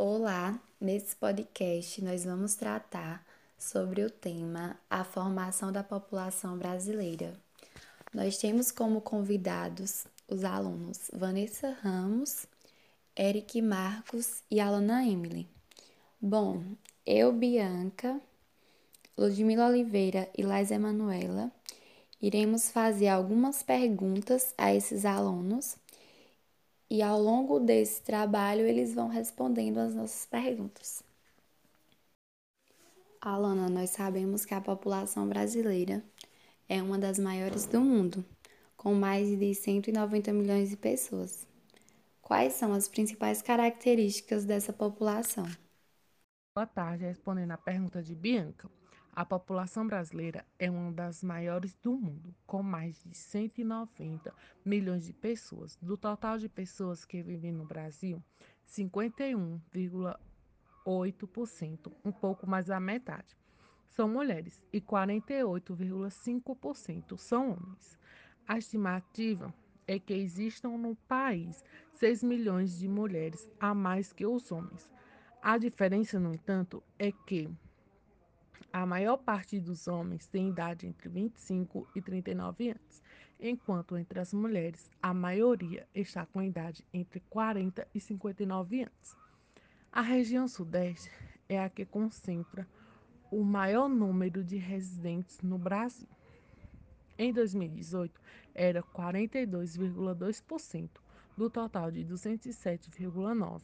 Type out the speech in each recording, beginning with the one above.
Olá, nesse podcast nós vamos tratar sobre o tema A formação da população brasileira. Nós temos como convidados os alunos Vanessa Ramos, Eric Marcos e Alana Emily. Bom, eu, Bianca, Ludmila Oliveira e Lais Emanuela iremos fazer algumas perguntas a esses alunos e ao longo desse trabalho eles vão respondendo as nossas perguntas. Alana, nós sabemos que a população brasileira é uma das maiores do mundo, com mais de 190 milhões de pessoas. Quais são as principais características dessa população? Boa tarde, respondendo à pergunta de Bianca. A população brasileira é uma das maiores do mundo, com mais de 190 milhões de pessoas. Do total de pessoas que vivem no Brasil, 51,8%, um pouco mais da metade, são mulheres e 48,5% são homens. A estimativa é que existam no país 6 milhões de mulheres a mais que os homens. A diferença, no entanto, é que a maior parte dos homens tem idade entre 25 e 39 anos, enquanto entre as mulheres a maioria está com idade entre 40 e 59 anos. A região Sudeste é a que concentra o maior número de residentes no Brasil. Em 2018, era 42,2% do total de 207,9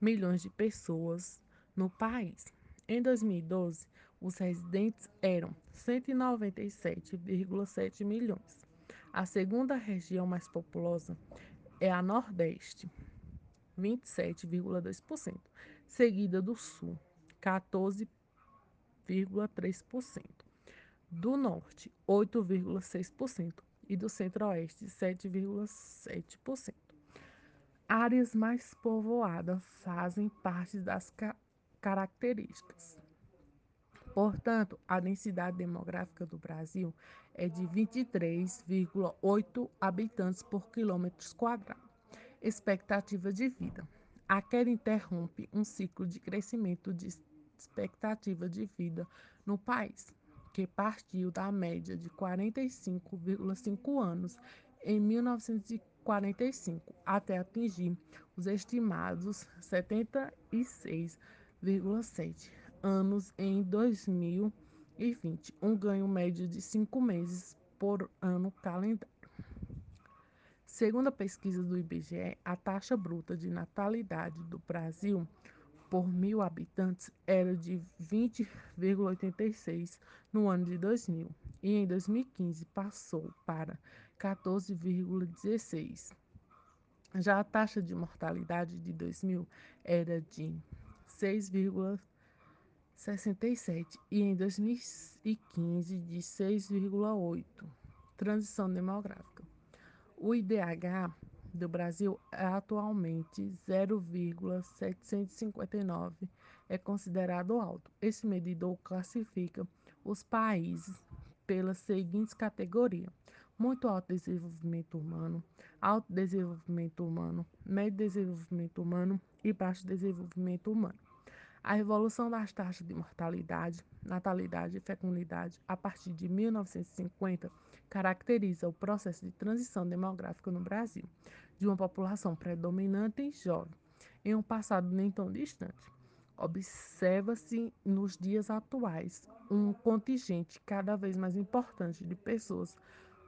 milhões de pessoas no país. Em 2012, os residentes eram 197,7 milhões. A segunda região mais populosa é a Nordeste, 27,2%, seguida do Sul, 14,3%, do Norte, 8,6% e do Centro-Oeste, 7,7%. Áreas mais povoadas fazem parte das ca características Portanto, a densidade demográfica do Brasil é de 23,8 habitantes por quilômetro quadrado. Expectativa de vida. A queda interrompe um ciclo de crescimento de expectativa de vida no país, que partiu da média de 45,5 anos em 1945 até atingir os estimados 76,7 anos em 2020, um ganho médio de cinco meses por ano calendário. Segundo a pesquisa do IBGE, a taxa bruta de natalidade do Brasil por mil habitantes era de 20,86 no ano de 2000 e em 2015 passou para 14,16. Já a taxa de mortalidade de 2000 era de 6,3 67 e em 2015 de 6,8. Transição demográfica. O IDH do Brasil é atualmente 0,759, é considerado alto. Esse medidor classifica os países pelas seguintes categorias: muito alto desenvolvimento humano, alto desenvolvimento humano, médio desenvolvimento humano e baixo desenvolvimento humano. A evolução das taxas de mortalidade, natalidade e fecundidade a partir de 1950 caracteriza o processo de transição demográfica no Brasil, de uma população predominante e jovem, em um passado nem tão distante. Observa-se nos dias atuais um contingente cada vez mais importante de pessoas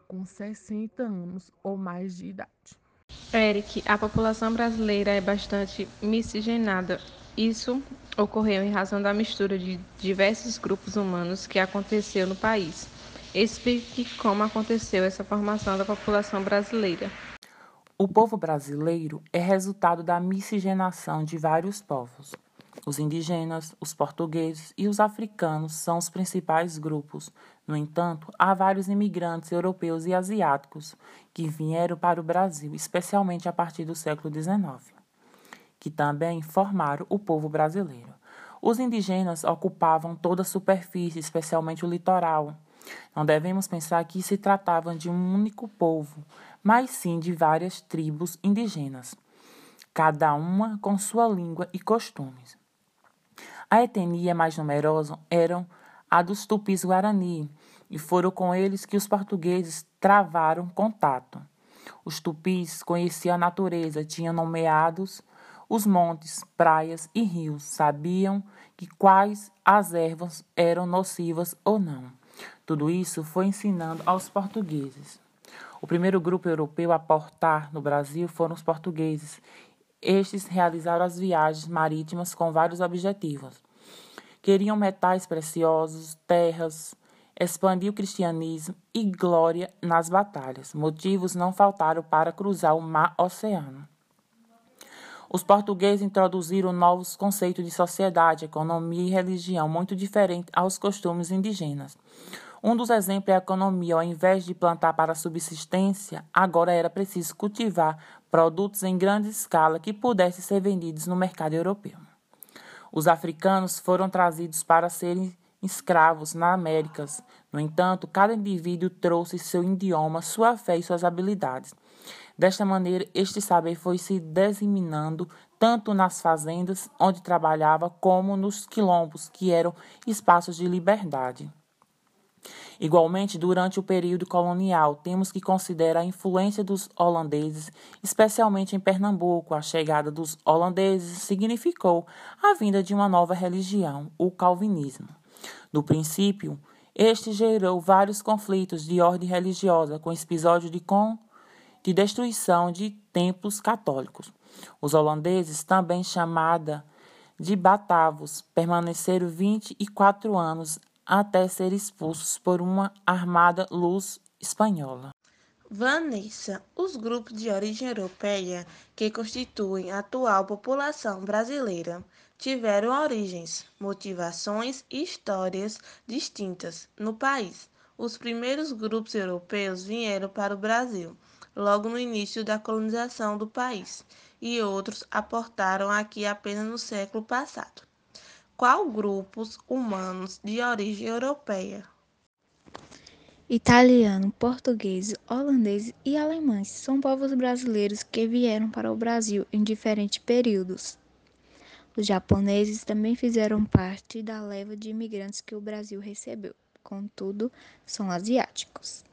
com 60 anos ou mais de idade. Eric, a população brasileira é bastante miscigenada isso ocorreu em razão da mistura de diversos grupos humanos que aconteceu no país. Explique como aconteceu essa formação da população brasileira. O povo brasileiro é resultado da miscigenação de vários povos. Os indígenas, os portugueses e os africanos são os principais grupos. No entanto, há vários imigrantes europeus e asiáticos que vieram para o Brasil, especialmente a partir do século XIX que também formaram o povo brasileiro. Os indígenas ocupavam toda a superfície, especialmente o litoral. Não devemos pensar que se tratava de um único povo, mas sim de várias tribos indígenas. cada uma com sua língua e costumes. A etnia mais numerosa eram a dos tupis guarani, e foram com eles que os portugueses travaram contato. Os tupis conheciam a natureza, tinham nomeados os montes, praias e rios, sabiam que quais as ervas eram nocivas ou não. Tudo isso foi ensinando aos portugueses. O primeiro grupo europeu a portar no Brasil foram os portugueses. Estes realizaram as viagens marítimas com vários objetivos. Queriam metais preciosos, terras, expandir o cristianismo e glória nas batalhas. Motivos não faltaram para cruzar o mar-oceano. Os portugueses introduziram novos conceitos de sociedade, economia e religião muito diferentes aos costumes indígenas. Um dos exemplos é a economia. Ao invés de plantar para subsistência, agora era preciso cultivar produtos em grande escala que pudessem ser vendidos no mercado europeu. Os africanos foram trazidos para serem escravos na Américas. No entanto, cada indivíduo trouxe seu idioma, sua fé e suas habilidades. Desta maneira, este saber foi se disseminando tanto nas fazendas onde trabalhava como nos quilombos, que eram espaços de liberdade. Igualmente, durante o período colonial, temos que considerar a influência dos holandeses, especialmente em Pernambuco. A chegada dos holandeses significou a vinda de uma nova religião, o calvinismo. No princípio, este gerou vários conflitos de ordem religiosa, com episódios de de destruição de templos católicos. Os holandeses, também chamada de Batavos, permaneceram 24 anos até ser expulsos por uma armada luz espanhola. Vanessa, os grupos de origem europeia que constituem a atual população brasileira tiveram origens, motivações e histórias distintas no país. Os primeiros grupos europeus vieram para o Brasil logo no início da colonização do país, e outros aportaram aqui apenas no século passado. Qual grupos humanos de origem europeia? Italiano, português, holandês e alemães são povos brasileiros que vieram para o Brasil em diferentes períodos. Os japoneses também fizeram parte da leva de imigrantes que o Brasil recebeu, contudo, são asiáticos.